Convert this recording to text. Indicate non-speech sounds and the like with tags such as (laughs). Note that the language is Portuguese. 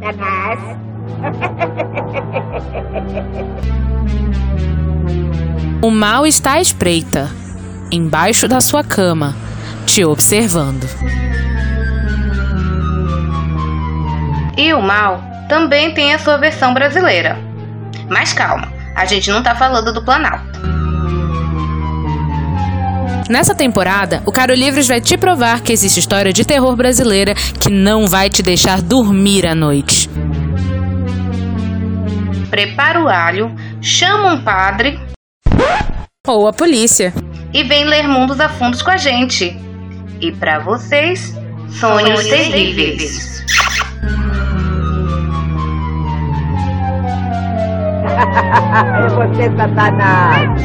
Satanás. (laughs) O mal está à espreita, embaixo da sua cama, te observando. E o mal também tem a sua versão brasileira. Mas calma, a gente não tá falando do Planalto. Nessa temporada, o Caro Livros vai te provar que existe história de terror brasileira que não vai te deixar dormir à noite. Prepara o alho, chama um padre Ou a polícia. e vem ler mundos a fundos com a gente. E pra vocês, sonhos terríveis. (laughs) É você, Satanás!